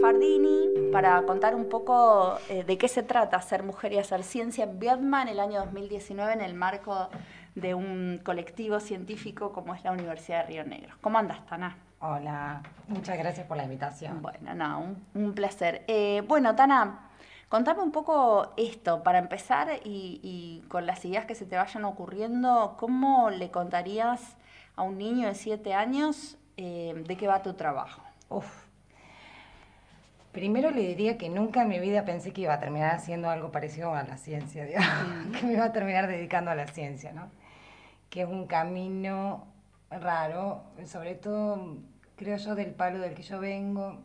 Manfardini para contar un poco eh, de qué se trata ser mujer y hacer ciencia en Vietnam el año 2019 en el marco de un colectivo científico como es la Universidad de Río Negro. ¿Cómo andas, Tana? Hola, muchas gracias por la invitación. Bueno, no, un, placer. Eh, bueno, Tana, contame un poco esto, para empezar y, con las ideas que se te vayan ocurriendo, ¿cómo le contarías a un niño de siete años eh, de qué va tu trabajo? Uf. Primero le diría que nunca en mi vida pensé que iba a terminar haciendo algo parecido a la ciencia, digamos, que me iba a terminar dedicando a la ciencia, ¿no? Que es un camino raro, sobre todo creo yo del palo del que yo vengo,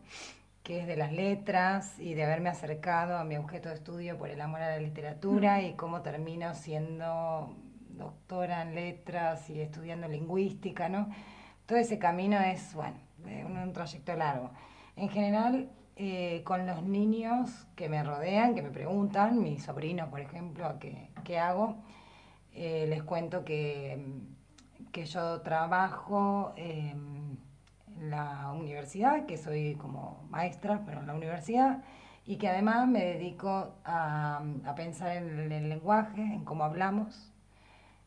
que es de las letras y de haberme acercado a mi objeto de estudio por el amor a la literatura y cómo termino siendo doctora en letras y estudiando lingüística, ¿no? Todo ese camino es, bueno, un, un trayecto largo. En general, eh, con los niños que me rodean, que me preguntan, mis sobrinos, por ejemplo, qué, qué hago, eh, les cuento que, que yo trabajo en la universidad, que soy como maestra, pero en la universidad, y que además me dedico a, a pensar en el lenguaje, en cómo hablamos,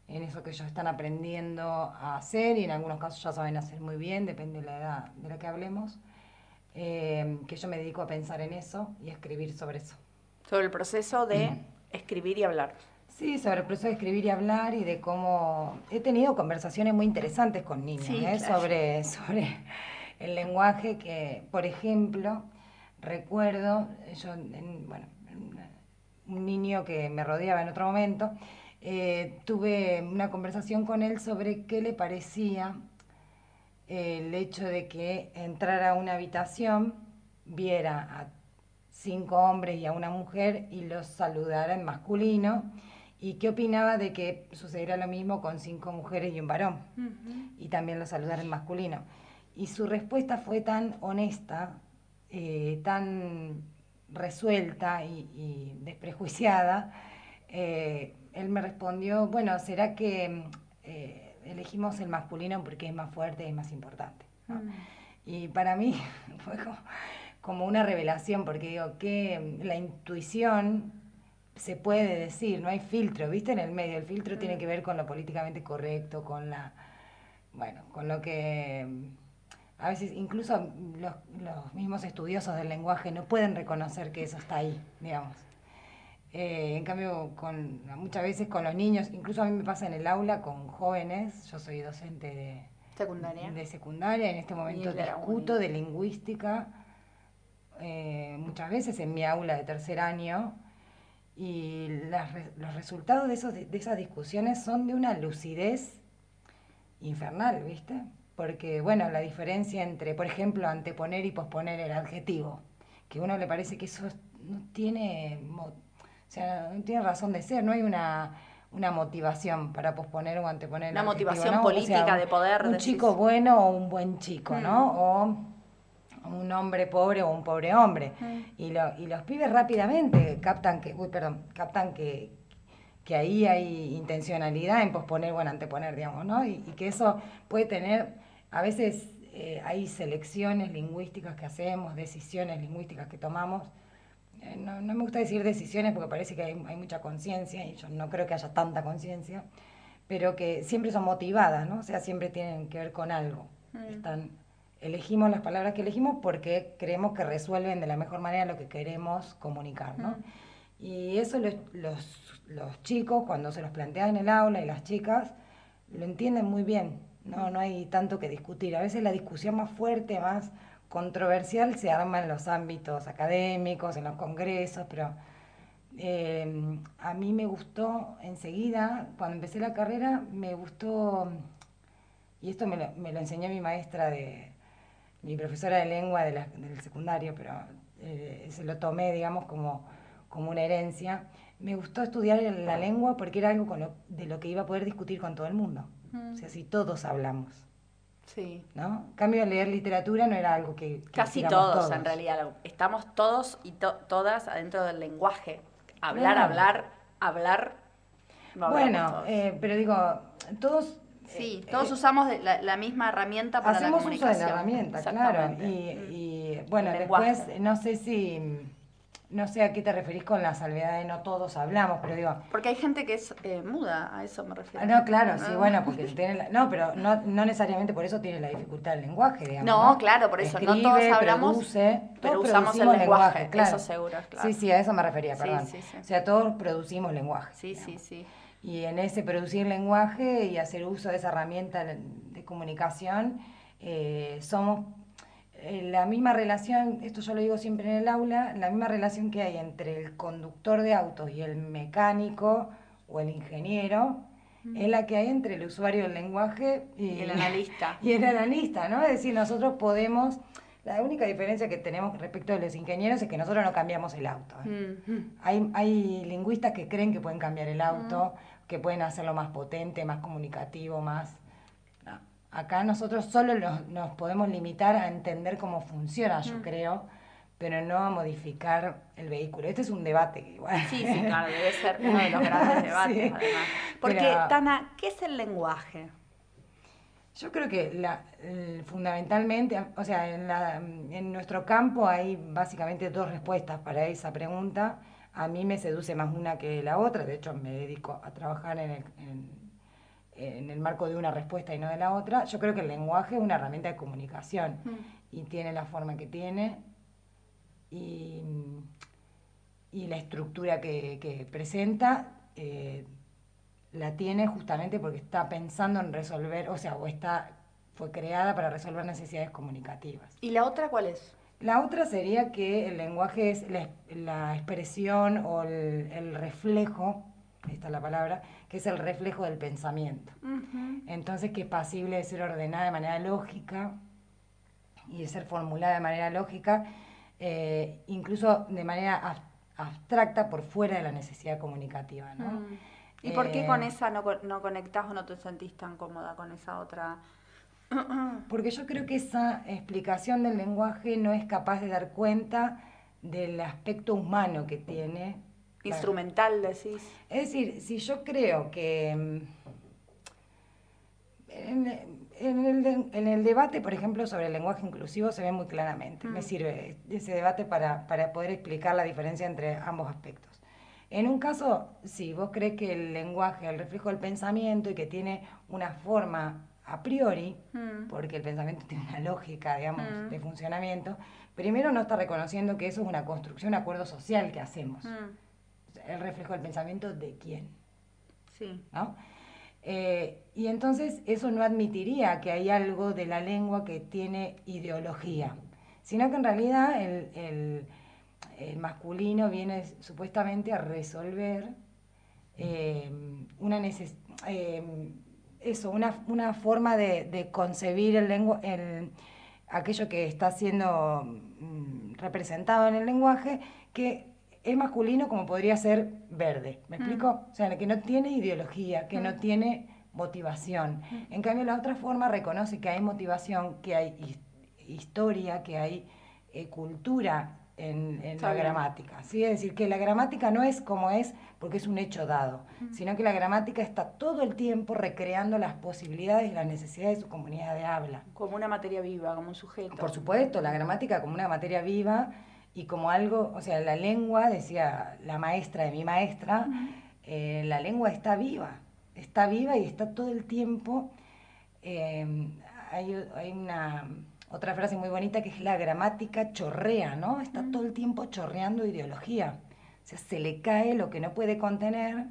en eso que ellos están aprendiendo a hacer y en algunos casos ya saben hacer muy bien, depende de la edad de la que hablemos, eh, que yo me dedico a pensar en eso y a escribir sobre eso. Sobre el proceso de escribir y hablar. Sí, sobre el proceso de escribir y hablar y de cómo he tenido conversaciones muy interesantes con niños ¿eh? sobre, sobre el lenguaje que, por ejemplo, recuerdo, yo, bueno, un niño que me rodeaba en otro momento, eh, tuve una conversación con él sobre qué le parecía el hecho de que entrara a una habitación, viera a cinco hombres y a una mujer y los saludara en masculino y qué opinaba de que sucediera lo mismo con cinco mujeres y un varón y también los saludara en masculino. Y su respuesta fue tan honesta, eh, tan resuelta y, desprejuiciada, eh, él me respondió, bueno, ¿será que eh, elegimos el masculino porque es más fuerte y es más importante? Mm. Y para mí fue como, una revelación, porque digo que la intuición se puede decir, no hay filtro, ¿viste? En el medio, el filtro tiene mm. que ver con lo políticamente correcto, con la, bueno, con lo que a veces incluso los, los mismos estudiosos del lenguaje no pueden reconocer que eso está ahí, digamos. Eh, en cambio, con, muchas veces con los niños, incluso a mí me pasa en el aula con jóvenes, yo soy docente de secundaria, de secundaria en este momento discuto de lingüística, eh, muchas veces en mi aula de tercer año, y los resultados de, esos, de esas discusiones son de una lucidez infernal, ¿viste? Porque, bueno, la diferencia entre, por ejemplo, anteponer y posponer el adjetivo, que a uno le parece que eso no tiene o sea, no tiene razón de ser, no hay una, una motivación para posponer o anteponer. Una motivación política de poder. Un chico bueno o un buen chico, ¿no? Mm. O un hombre pobre o un pobre hombre. Mm. Y, lo, y los pibes rápidamente captan que, uy, perdón, captan que, que ahí hay intencionalidad en posponer o en anteponer, digamos, ¿no? Y, que eso puede tener, a veces eh, hay selecciones lingüísticas que hacemos, decisiones lingüísticas que tomamos, eh, no, me gusta decir decisiones porque parece que hay, mucha conciencia y yo no creo que haya tanta conciencia, pero que siempre son motivadas, ¿no? O sea, siempre tienen que ver con algo. Mm. Están, elegimos las palabras que elegimos porque creemos que resuelven de la mejor manera lo que queremos comunicar, ¿no? Mm. Y eso los, los, los, chicos, cuando se los plantean en el aula y las chicas, lo entienden muy bien, ¿no? No hay tanto que discutir. A veces la discusión más fuerte, más controversial se arma en los ámbitos académicos, en los congresos, pero eh, a mí me gustó enseguida, cuando empecé la carrera, me gustó, y esto me lo, me lo enseñó mi maestra de, mi profesora de lengua de del secundario, pero eh, se lo tomé, digamos, como, como una herencia. Me gustó estudiar la lengua porque era algo con lo, de lo que iba a poder discutir con todo el mundo. O sea, si todos hablamos. Sí. ¿No? En cambio, leer literatura no era algo que... Casi todos, en realidad. Estamos todos y todas adentro del lenguaje. Hablar, hablar, hablar. bueno, eh, pero digo, todos... Sí, eh, todos eh, usamos la, misma herramienta para la comunicación. Uso de la herramienta, claro. Y, Sí, bueno, después no sé si no sé a qué te referís con la salvedad de no todos hablamos, pero digo... Porque hay gente que es eh, muda, a eso me refiero. No, claro, sí, bueno, porque tiene no, pero no, no necesariamente por eso tiene la dificultad del lenguaje, digamos. No, claro, por eso, no todos hablamos, produce, pero usamos el lenguaje, claro. eso seguro, claro. Sí, sí, a eso me refería, perdón. Sí, sí, O sea, todos producimos lenguaje. Sí, sí, sí. Y en ese producir lenguaje y hacer uso de esa herramienta de comunicación, eh, somos la misma relación, esto yo lo digo siempre en el aula, la misma relación que hay entre el conductor de autos y el mecánico o el ingeniero, es la que hay entre el usuario del lenguaje y, el analista. Y el analista, ¿no? Es decir, nosotros podemos, la única diferencia que tenemos respecto de los ingenieros es que nosotros no cambiamos el auto. ¿eh? hay, hay lingüistas que creen que pueden cambiar el auto, que pueden hacerlo más potente, más comunicativo, más Acá nosotros solo nos, podemos limitar a entender cómo funciona, yo mm. creo, pero no a modificar el vehículo. Este es un debate igual. Sí, sí, claro, debe ser uno de los grandes debates, además. Porque, Tana, ¿qué es el lenguaje? Yo creo que la, fundamentalmente, o sea, en, la, en, nuestro campo hay básicamente dos respuestas para esa pregunta. A mí me seduce más una que la otra, de hecho me dedico a trabajar en, el, en en el marco de una respuesta y no de la otra, yo creo que el lenguaje es una herramienta de comunicación mm. y tiene la forma que tiene y, la estructura que, presenta eh, la tiene justamente porque está pensando en resolver, o sea, o está fue creada para resolver necesidades comunicativas. ¿Y la otra cuál es? La otra sería que el lenguaje es la, expresión o el, el reflejo esta es la palabra, que es el reflejo del pensamiento. Entonces, que es pasible de ser ordenada de manera lógica y de ser formulada de manera lógica, eh, incluso de manera abstracta por fuera de la necesidad comunicativa. ¿no? Mm. ¿Y por qué con eh, esa no, no conectás o no te sentís tan cómoda con esa otra? Porque yo creo que esa explicación del lenguaje no es capaz de dar cuenta del aspecto humano que tiene Instrumental, decís. Es decir, si yo creo que mm, en, el, debate, por ejemplo, sobre el lenguaje inclusivo se ve muy claramente. Me mm. sirve ese debate para, poder explicar la diferencia entre ambos aspectos. En un caso, si vos crees que el lenguaje es el reflejo del pensamiento y que tiene una forma a priori, mm. porque el pensamiento tiene una lógica, digamos, de funcionamiento, primero no está reconociendo que eso es una construcción, un acuerdo social que hacemos el reflejo del pensamiento de quién. Sí. ¿no? Eh, y entonces eso no admitiría que hay algo de la lengua que tiene ideología, sino que en realidad el, masculino viene supuestamente a resolver eh, una eh, eso, una, una forma de, concebir el lengua, el, aquello que está siendo mm, representado en el lenguaje, que es masculino como podría ser verde, ¿me mm. explico? O sea, que no tiene ideología, que no mm. tiene motivación. Mm. En cambio, la otra forma reconoce que hay motivación, que hay historia, que hay eh, cultura en, la gramática. ¿sí? Es decir, que la gramática no es como es porque es un hecho dado, sino que la gramática está todo el tiempo recreando las posibilidades y las necesidades de su comunidad de habla. Como una materia viva, como un sujeto. Por supuesto, la gramática como una materia viva y como algo, o sea, la lengua, decía la maestra de mi maestra, eh, la lengua está viva, está viva y está todo el tiempo. Em, hay, una otra frase muy bonita que es la gramática chorrea, ¿no? Está todo el tiempo chorreando ideología. O sea, se le cae lo que no puede contener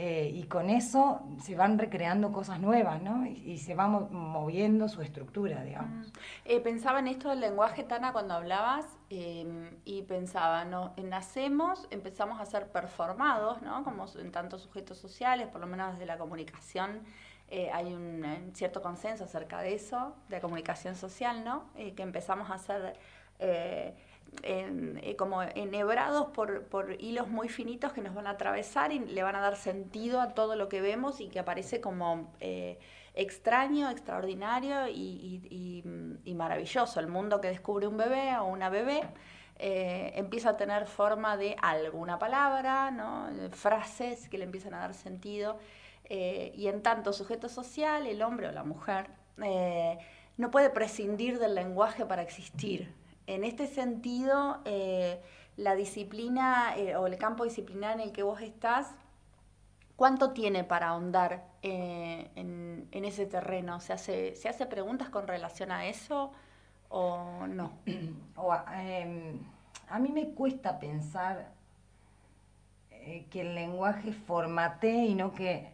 eh, y con eso se van recreando cosas nuevas, ¿no? Y, se va moviendo su estructura, digamos. Mm. Eh, pensaba en esto del lenguaje, Tana, cuando hablabas, em, y pensaba, ¿no? Nacemos, empezamos a ser performados, ¿no? Como en tantos sujetos sociales, por lo menos desde la comunicación, eh, hay un, cierto consenso acerca de eso, de la comunicación social, ¿no? que empezamos a ser en, eh, como enhebrados por, por, hilos muy finitos que nos van a atravesar y le van a dar sentido a todo lo que vemos y que aparece como eh, extraño, extraordinario y, maravilloso. El mundo que descubre un bebé o una bebé eh, empieza a tener forma de alguna palabra, ¿no? frases que le empiezan a dar sentido. y en tanto sujeto social, el hombre o la mujer, no puede prescindir del lenguaje para existir. En este sentido, eh, la disciplina eh, o el campo disciplinar en el que vos estás, ¿cuánto tiene para ahondar eh, en, ese terreno? ¿Se hace, ¿Se hace preguntas con relación a eso o no? Em, a mí me cuesta pensar que el lenguaje formatee y no que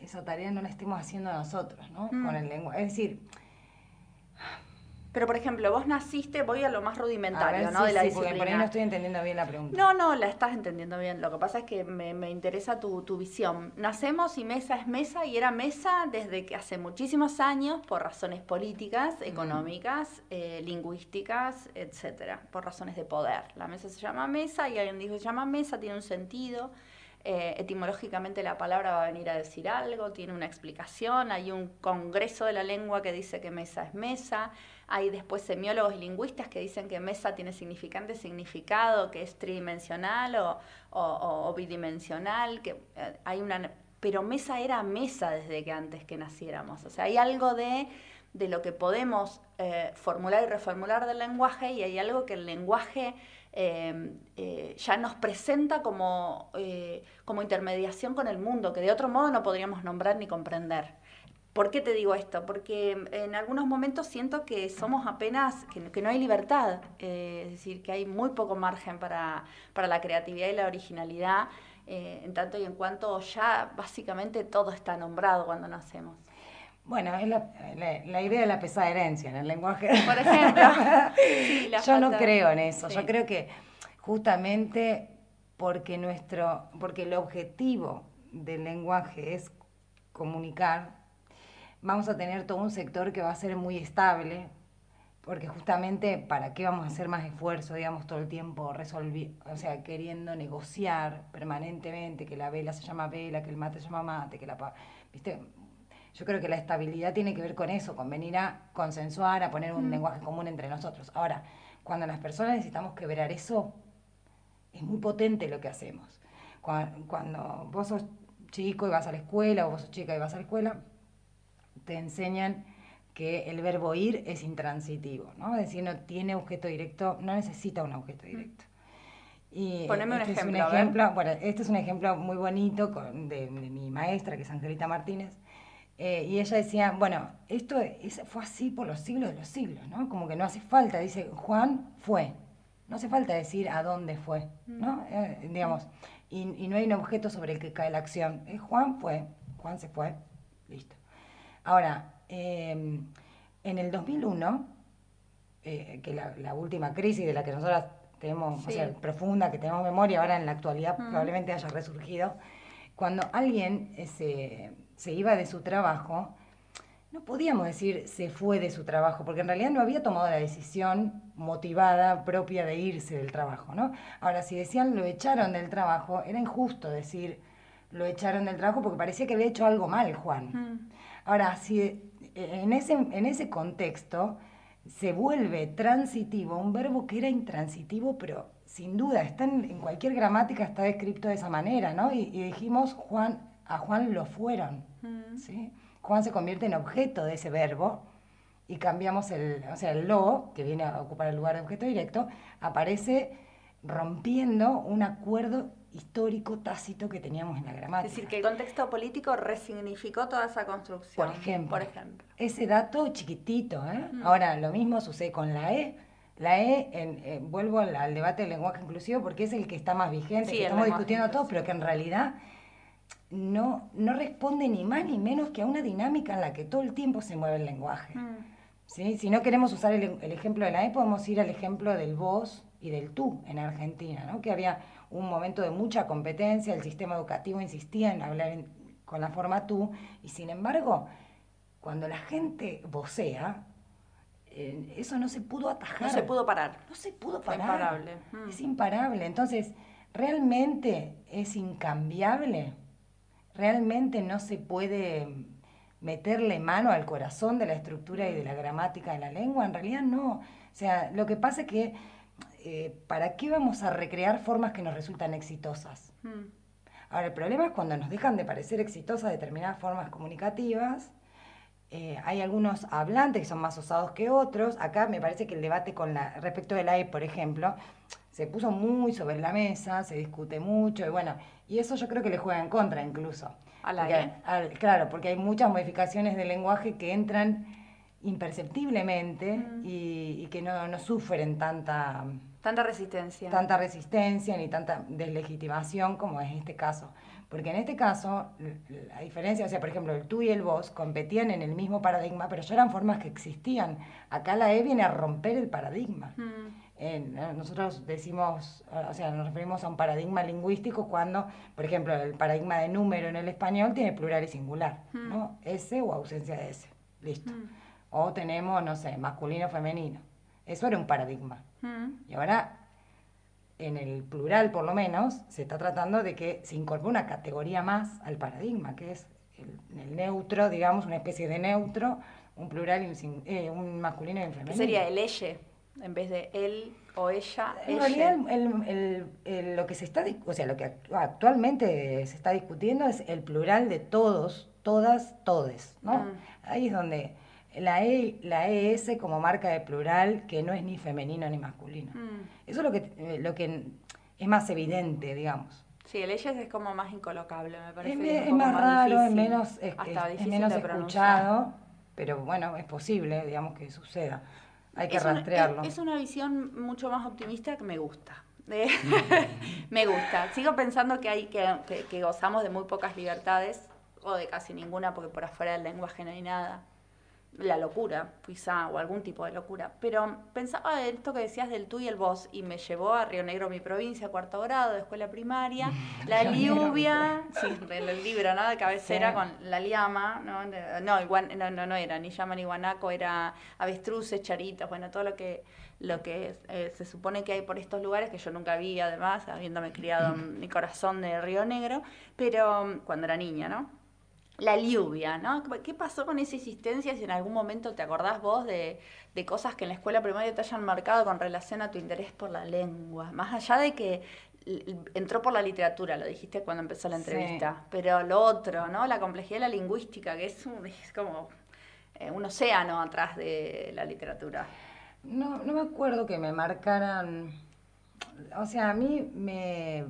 esa tarea no la estemos haciendo nosotros, ¿no? Mm. Con el lenguaje. Es decir, pero, por ejemplo, vos naciste, voy a lo más rudimentario, ¿no? de la disciplina. Porque por ahí no estoy entendiendo bien la pregunta. No, no, la estás entendiendo bien. Lo que pasa es que me, interesa tu, visión. Nacemos y mesa es mesa y era mesa desde que hace muchísimos años por razones políticas, económicas, eh, lingüísticas, etcétera, por razones de poder. La mesa se llama mesa y alguien dijo se llama mesa, tiene un sentido. Eh, etimológicamente la palabra va a venir a decir algo, tiene una explicación, hay un congreso de la lengua que dice que mesa es mesa, hay después semiólogos y lingüistas que dicen que mesa tiene significante significado, que es tridimensional o, bidimensional, que eh, hay una... Pero mesa era mesa desde que antes que naciéramos. O sea, hay algo de, de lo que podemos eh, formular y reformular del lenguaje y hay algo que el lenguaje em, eh, ya nos presenta como, como intermediación con el mundo, que de otro modo no podríamos nombrar ni comprender. ¿Por qué te digo esto? Porque en algunos momentos siento que somos apenas, que, no hay libertad, eh, es decir, que hay muy poco margen para, la creatividad y la originalidad, eh, en tanto y en cuanto ya básicamente todo está nombrado cuando nacemos. Bueno, es la, idea de la pesada herencia en el lenguaje. Por ejemplo. yo no creo en eso, yo creo que justamente porque, nuestro, porque el objetivo del lenguaje es comunicar, vamos a tener todo un sector que va a ser muy estable, porque justamente para qué vamos a hacer más esfuerzo, digamos, todo el tiempo resolviendo, o sea, queriendo negociar permanentemente que la vela se llama vela, que el mate se llama mate, que la... ¿Viste? Yo creo que la estabilidad tiene que ver con eso, con venir a consensuar, a poner un lenguaje común entre nosotros. Ahora, cuando las personas necesitamos quebrar eso, es muy potente lo que hacemos. Cuando, cuando vos sos chico y vas a la escuela, o vos sos chica y vas a la escuela, te enseñan que el verbo ir es intransitivo, ¿no? Es decir, no tiene objeto directo, no necesita un objeto directo. Y Poneme este un, ejemplo, Bueno, este es un ejemplo muy bonito de, mi maestra, que es Angelita Martínez, eh, y ella decía, bueno, esto fue así por los siglos de los siglos, ¿no? Como que no hace falta, dice, Juan fue, no hace falta decir a dónde fue, ¿no? Mm. Eh, digamos, y, y, no hay un objeto sobre el que cae la acción. Juan fue, Juan se fue, listo. Ahora, em, en el 2001, eh, que la, la, última crisis de la que nosotros tenemos, o sea, profunda, que tenemos memoria, ahora en la actualidad probablemente haya resurgido, cuando alguien eh, se, se iba de su trabajo, no podíamos decir se fue de su trabajo, porque en realidad no había tomado la decisión motivada propia de irse del trabajo, ¿no? Ahora, si decían lo echaron del trabajo, era injusto decir lo echaron del trabajo porque parecía que había hecho algo mal Juan. Ahora, si eh, en ese, en ese contexto se vuelve transitivo, un verbo que era intransitivo, pero sin duda, está en, cualquier gramática está descrito de esa manera, ¿no? Y, dijimos, Juan, a Juan lo fueron, mm. ¿sí? Juan se convierte en objeto de ese verbo y cambiamos el, o sea, el lo, que viene a ocupar el lugar de objeto directo, aparece rompiendo un acuerdo histórico tácito que teníamos en la gramática. Es decir, que el contexto político resignificó toda esa construcción. Por ejemplo, por ejemplo. ese dato chiquitito. ¿eh? Ahora, lo mismo sucede con la E. La E, en, vuelvo al, debate del lenguaje inclusivo porque es el que está más vigente, que estamos discutiendo todos, pero que en realidad no, no responde ni más ni menos que a una dinámica en la que todo el tiempo se mueve el lenguaje. Mm. ¿Sí? Si no queremos usar el, el, ejemplo de la E, podemos ir al ejemplo del vos y del tú en Argentina, ¿no? que había un momento de mucha competencia, el sistema educativo insistía en hablar con la forma tú, y sin embargo, cuando la gente vocea, eh, eso no se pudo atajar. No se pudo parar. No se pudo parar. Es imparable. Mm. Es imparable. Entonces, ¿realmente es incambiable? ¿Realmente no se puede meterle mano al corazón de la estructura y de la gramática de la lengua? En realidad no. O sea, lo que pasa es que eh, ¿para qué vamos a recrear formas que nos resultan exitosas? Hmm. Ahora, el problema es cuando nos dejan de parecer exitosas determinadas formas comunicativas, eh, hay algunos hablantes que son más osados que otros. Acá me parece que el debate con la, respecto de la E, por ejemplo, se puso muy sobre la mesa, se discute mucho y bueno, y eso yo creo que le juega en contra incluso. A la E. claro, porque hay muchas modificaciones del lenguaje que entran imperceptiblemente mm. y, que no, no sufren tanta... Tanta resistencia. Tanta resistencia ni tanta deslegitimación como es este caso. Porque en este caso, la diferencia, o sea, por ejemplo, el tú y el vos competían en el mismo paradigma, pero ya eran formas que existían. Acá la E viene a romper el paradigma. Mm. nosotros decimos, o sea, nos referimos a un paradigma lingüístico cuando, por ejemplo, el paradigma de número en el español tiene plural y singular, mm. ¿no? S o ausencia de S. Listo. Mm. O tenemos, no sé, masculino, femenino. Eso era un paradigma. Y ahora en el plural por lo menos, se está tratando de que se incorpore una categoría más al paradigma, que es el, neutro, digamos, una especie de neutro, un plural y un, eh, un masculino y un femenino. sería el elle, en vez de él o ella. En realidad, el, lo que se está, o sea, lo que actualmente se está discutiendo es el plural de todos, todas, todes, ¿no? Mm. Ahí es donde la, e, la ES como marca de plural que no es ni femenino ni masculino. Mm. Eso es lo que, eh, lo que es más evidente, digamos. Sí, el ellas es como más incolocable, me parece. Es, más, raro, es menos, es, menos escuchado, pero bueno, es posible, digamos, que suceda. Hay que rastrearlo. es, una visión mucho más optimista que me gusta. me gusta. Sigo pensando que hay que, que gozamos de muy pocas libertades, o de casi ninguna, porque por afuera del lenguaje no hay nada la locura, quizá, o algún tipo de locura. Pero pensaba en esto que decías del tú y el vos, y me llevó a Río Negro, mi provincia, cuarto grado, de escuela primaria, la lluvia, sí, el libro, ¿no? De cabecera con la liama, ¿no? No, no, no, era ni llama ni guanaco, era avestruces, charitas, bueno, todo lo que lo que eh, se supone que hay por estos lugares, que yo nunca vi además, habiéndome criado en mi corazón de Río Negro, pero cuando era niña, ¿no? La lluvia, ¿no? ¿Qué pasó con esa existencia si en algún momento te acordás vos de, cosas que en la escuela primaria te hayan marcado con relación a tu interés por la lengua? Más allá de que entró por la literatura, lo dijiste cuando empezó la entrevista, pero lo otro, ¿no? La complejidad de la lingüística, que es, es como eh, un océano atrás de la literatura. No, no me acuerdo que me marcaran, o sea, a mí me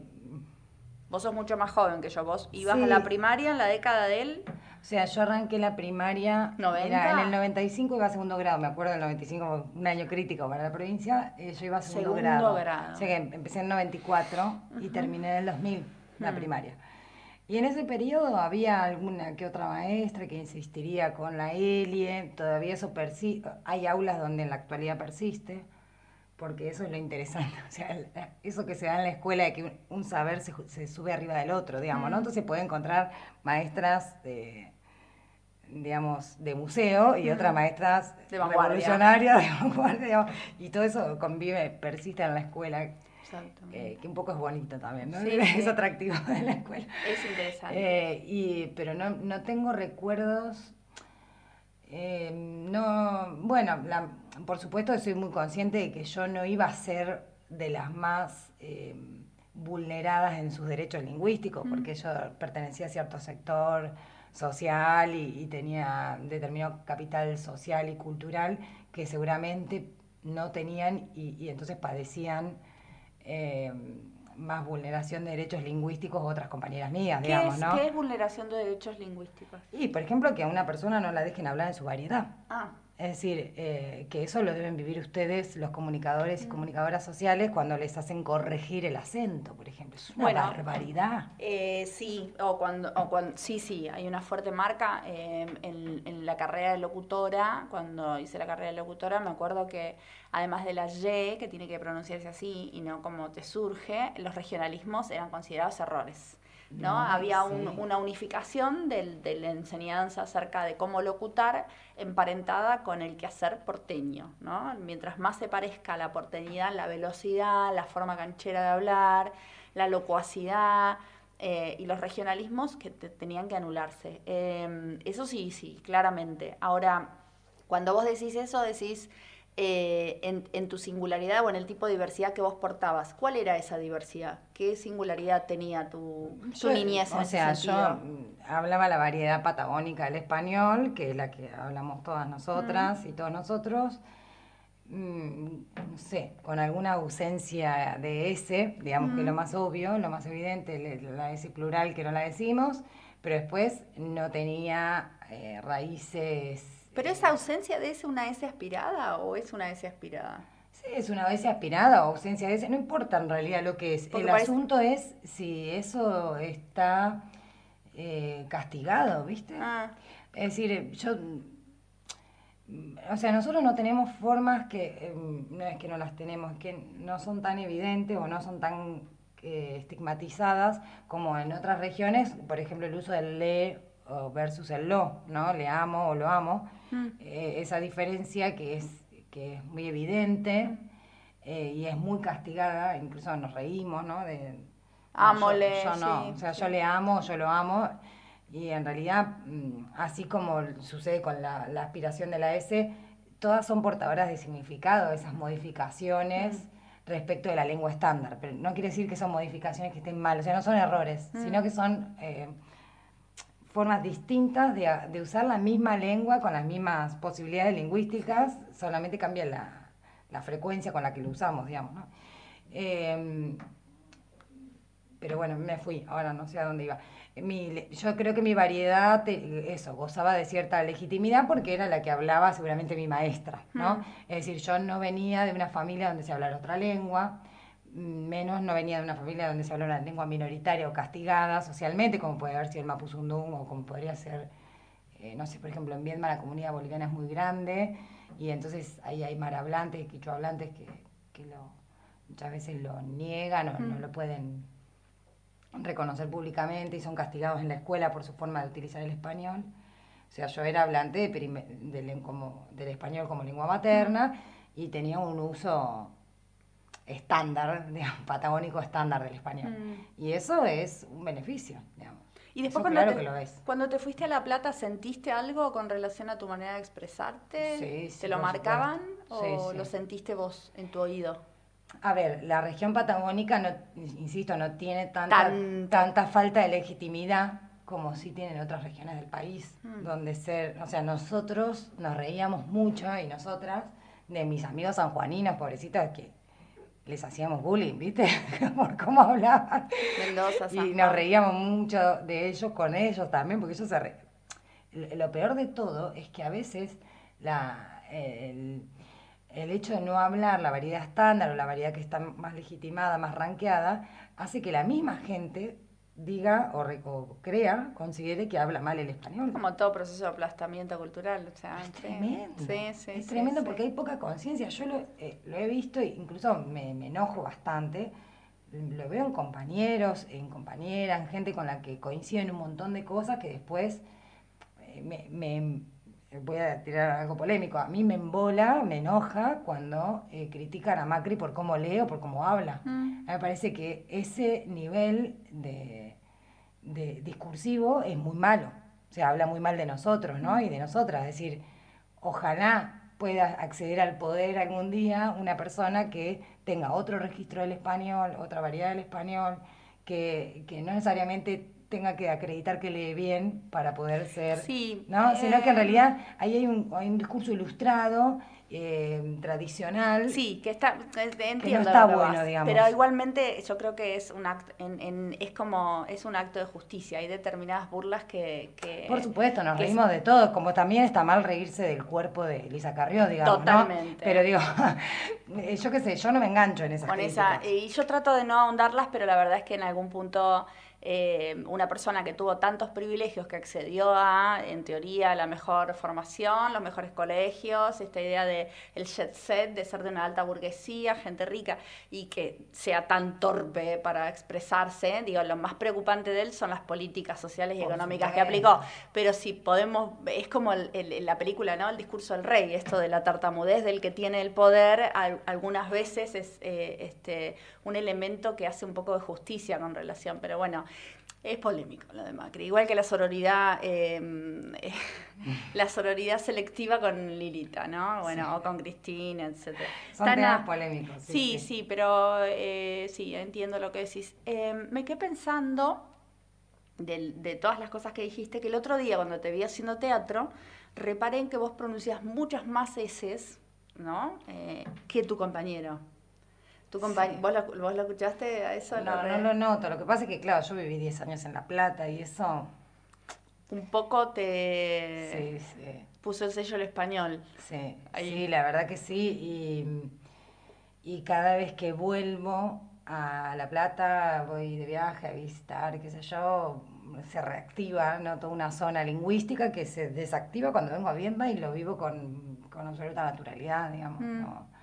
Vos sos mucho más joven que yo. Vos ibas a la primaria en la década del... O sea, yo arranqué la primaria Era en el 95 iba a segundo grado, me acuerdo del 95, un año crítico para la provincia, eh, yo iba a segundo, grado. O sea que empecé en el 94 y terminé en el 2000 la mm. primaria. Y en ese periodo había alguna que otra maestra que insistiría con la ELIE, todavía eso persiste, hay aulas donde en la actualidad persiste porque eso es lo interesante, o sea, eso que se da en la escuela de que un saber se, sube arriba del otro, digamos, ¿no? Mm. Entonces puede encontrar maestras de, digamos, de museo y otras mm. maestras de revolucionarias, de vanguardia, y todo eso convive, persiste en la escuela. que un poco es bonito también, ¿no? es atractivo de la escuela. Es interesante. Eh, y, pero no, no tengo recuerdos eh, no, bueno, por supuesto soy muy consciente de que yo no iba a ser de las más eh, vulneradas en sus derechos lingüísticos, porque yo pertenecía a cierto sector social y, tenía determinado capital social y cultural que seguramente no tenían y, entonces padecían. Eh, más vulneración de derechos lingüísticos otras compañeras mías, digamos, ¿no? ¿Qué es vulneración de derechos lingüísticos? Y, por ejemplo, que a una persona no la dejen hablar en su variedad. Ah. Es decir, eh, que eso lo deben vivir ustedes, los comunicadores y mm. comunicadoras sociales, cuando les hacen corregir el acento, por ejemplo. Es una barbaridad. Eh, sí, o cuando, o cuando, sí, sí, hay una fuerte marca. Eh, en, en, la carrera de locutora, cuando hice la carrera de locutora, me acuerdo que además de la Y, que tiene que pronunciarse así y no como te surge, los regionalismos eran considerados errores. ¿No? Había una unificación de la enseñanza acerca de cómo locutar emparentada con el quehacer porteño. ¿no? Mientras más se parezca la porteñidad, la velocidad, la forma canchera de hablar, la locuacidad, eh, y los regionalismos que tenían que anularse. Em, eso sí, sí, claramente. Ahora, cuando vos decís eso, decís eh, en, tu singularidad o en el tipo de diversidad que vos portabas. ¿Cuál era esa diversidad? ¿Qué singularidad tenía tu, niñez? o sea, yo hablaba la variedad patagónica del español, que es la que hablamos todas nosotras y todos nosotros. Mm, no sé, con alguna ausencia de S, digamos que lo más obvio, lo más evidente, la S plural que no la decimos, pero después no tenía eh, raíces ¿Pero esa ausencia de S una S aspirada o es una S aspirada? Sí, es una S aspirada o ausencia de S, no importa en realidad lo que es. el asunto es si eso está eh, castigado, ¿viste? Ah. Es decir, yo o sea, nosotros no tenemos formas que, em, no es que no las tenemos, es que no son tan evidentes o no son tan eh, estigmatizadas como en otras regiones, por ejemplo, el uso del le versus el lo, ¿no? Le amo o lo amo. Mm. Eh, esa diferencia que es, que es muy evidente eh, y es muy castigada, incluso nos reímos, ¿no? De, Amole. Yo, no, o sea, yo le amo, yo lo amo. Y en realidad, mm, así como sucede con la, aspiración de la S, todas son portadoras de significado, esas modificaciones. Mm. respecto de la lengua estándar, pero no quiere decir que son modificaciones que estén mal, o sea, no son errores, sino que son eh, formas distintas de, usar la misma lengua con las mismas posibilidades lingüísticas, solamente cambia la, frecuencia con la que lo usamos, digamos. ¿no? Em, pero bueno, me fui, ahora no sé a dónde iba. yo creo que mi variedad, eso, gozaba de cierta legitimidad porque era la que hablaba seguramente mi maestra, ¿no? Mm. Es decir, yo no venía de una familia donde se hablara otra lengua, menos no venía de una familia donde se habla una lengua minoritaria o castigada socialmente, como puede haber sido el mapuzungún o como podría ser, eh, no sé, por ejemplo, en Vietnam la comunidad boliviana es muy grande y entonces ahí hay marablantes, quichuablantes que, que lo, muchas veces lo niegan o no lo pueden reconocer públicamente y son castigados en la escuela por su forma de utilizar el español. O sea, yo era hablante de, como, del español como lengua materna y tenía un uso estándar, digamos, patagónico estándar del español. Mm. Y eso es un beneficio, digamos. Y después cuando, claro te, que lo es. cuando te fuiste a La Plata, ¿sentiste algo con relación a tu manera de expresarte? Sí, sí, ¿Te lo marcaban o lo sentiste vos en tu oído? A ver, la región patagónica, no, insisto, no tiene tanta, tanta falta de legitimidad como sí tienen otras regiones del país, mm. donde ser, o sea, nosotros nos reíamos mucho y nosotras de mis amigos sanjuaninos, pobrecitos, que les hacíamos bullying, ¿viste? Por cómo hablaban. Mendoza, y nos reíamos mucho de ellos con ellos también, porque ellos se re... Lo peor de todo es que a veces la, el, el, hecho de no hablar la variedad estándar o la variedad que está más legitimada, más ranqueada, hace que la misma gente diga o, crea, considere que habla mal el español. Como todo proceso de aplastamiento cultural. O sea, es tremendo. es tremendo porque hay poca conciencia. Yo lo, eh, lo, he visto e incluso me, enojo bastante. Lo veo en compañeros, en compañeras, en gente con la que coinciden un montón de cosas que después eh, me, voy a tirar algo polémico, a mí me embola, me enoja cuando eh, critican a Macri por cómo lee o por cómo habla. Mm. Me parece que ese nivel de de discursivo es muy malo. O sea, habla muy mal de nosotros, ¿no? Y de nosotras. Es decir, ojalá pueda acceder al poder algún día una persona que tenga otro registro del español, otra variedad del español, que, que no necesariamente tenga que acreditar que lee bien para poder ser, sí, ¿no? Sino que en eh, realidad ahí hay un, hay un discurso ilustrado eh, tradicional. Sí, que está, entiendo. no está bueno, digamos. Pero igualmente yo creo que es un acto, en, es como, es un acto de justicia. Hay determinadas burlas que... Por supuesto, nos reímos de todo, como también está mal reírse del cuerpo de Lisa Carrió, digamos. Totalmente. Pero digo, eh, yo qué sé, yo no me engancho en esas Con esa, Y yo trato de no ahondarlas, pero la verdad es que en algún punto eh, una persona que tuvo tantos privilegios, que accedió a, en teoría, la mejor formación, los mejores colegios, esta idea de el jet set, de ser de una alta burguesía, gente rica, y que sea tan torpe para expresarse, digo, lo más preocupante de él son las políticas sociales y económicas que aplicó, pero si podemos, es como la película, ¿no? El discurso del rey, esto de la tartamudez del que tiene el poder, algunas veces es eh, este, un elemento que hace un poco de justicia con relación, pero bueno, Es polémico lo de Macri, igual que la sororidad, em, la sororidad selectiva con Lilita, ¿no? Bueno, o con Cristina, etc. Son temas polémicos. Sí, sí, pero eh, sí, entiendo lo que decís. Em, me quedé pensando de, de, todas las cosas que dijiste, que el otro día cuando te vi haciendo teatro, reparé en que vos pronuncias muchas más S, ¿no? Eh, que tu compañero. ¿Tu ¿Vos, lo, escuchaste a eso? No, no lo noto. Lo que pasa es que, claro, yo viví 10 años en La Plata y eso... Un poco te puso el sello el español. Sí, sí, la verdad que sí. Y, y cada vez que vuelvo a La Plata, voy de viaje a visitar, qué sé yo, se reactiva ¿no? toda una zona lingüística que se desactiva cuando vengo a Viedma y lo vivo con, con absoluta naturalidad, digamos. Mm. ¿no?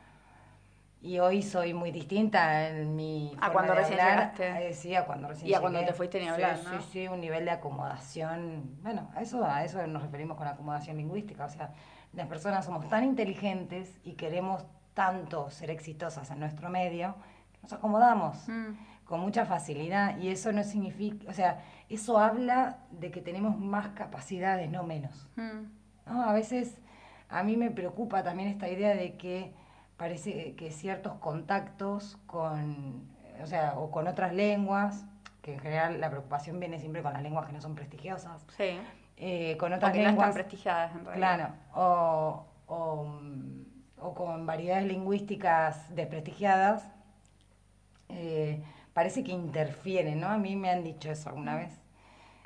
Y hoy soy muy distinta en mi a cuando recién llegaste. Eh, sí, a cuando recién Y a cuando te fuiste ni hablar, sí, Sí, sí, un nivel de acomodación. Bueno, a eso, a eso nos referimos con acomodación lingüística. O sea, las personas somos tan inteligentes y queremos tanto ser exitosas en nuestro medio, que nos acomodamos mm. con mucha facilidad. Y eso no significa, o sea, eso habla de que tenemos más capacidades, no menos. Mm. ¿No? A veces a mí me preocupa también esta idea de que parece que ciertos contactos con, o sea, o con otras lenguas, que en general la preocupación viene siempre con las lenguas que no son prestigiosas. Sí. Eh, con otras lenguas. No están prestigiadas en realidad. Claro. O, o, con variedades lingüísticas desprestigiadas, eh, parece que interfieren, ¿no? A mí me han dicho eso alguna vez.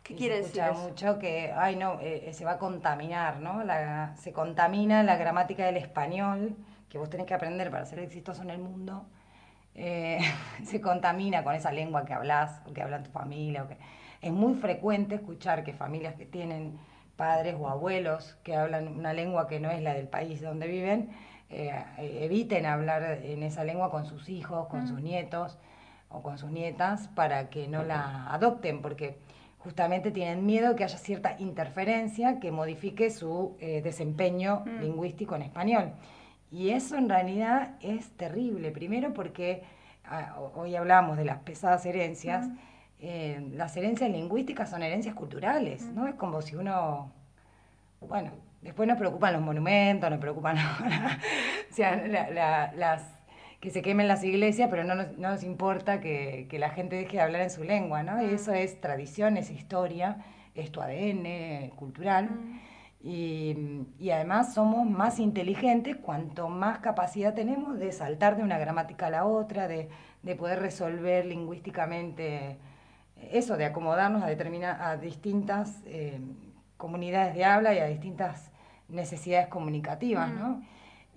¿Qué quiere decir eso? mucho que, ay no, eh, se va a contaminar, ¿no? La, se contamina la gramática del español que vos tenés que aprender para ser exitoso en el mundo, eh, se contamina con esa lengua que hablas o que habla tu familia. O que... Es muy frecuente escuchar que familias que tienen padres o abuelos que hablan una lengua que no es la del país donde viven, eh, eviten hablar en esa lengua con sus hijos, con mm. sus nietos o con sus nietas para que no la adopten, porque justamente tienen miedo que haya cierta interferencia que modifique su eh, desempeño mm. lingüístico en español. Y eso en realidad es terrible, primero porque ah, hoy hablamos de las pesadas herencias, eh, las herencias lingüísticas son herencias culturales, ¿no? Es como si uno, bueno, después nos preocupan los monumentos, nos preocupan o sea, las que se quemen las iglesias, pero no nos, no nos importa que, que, la gente deje de hablar en su lengua, ¿no? Y eso es tradición, es historia, es tu ADN cultural. Y, además somos más inteligentes cuanto más capacidad tenemos de saltar de una gramática a la otra, de, poder resolver lingüísticamente eso, de acomodarnos a, determinar, a distintas eh, comunidades de habla y a distintas necesidades comunicativas, ¿no?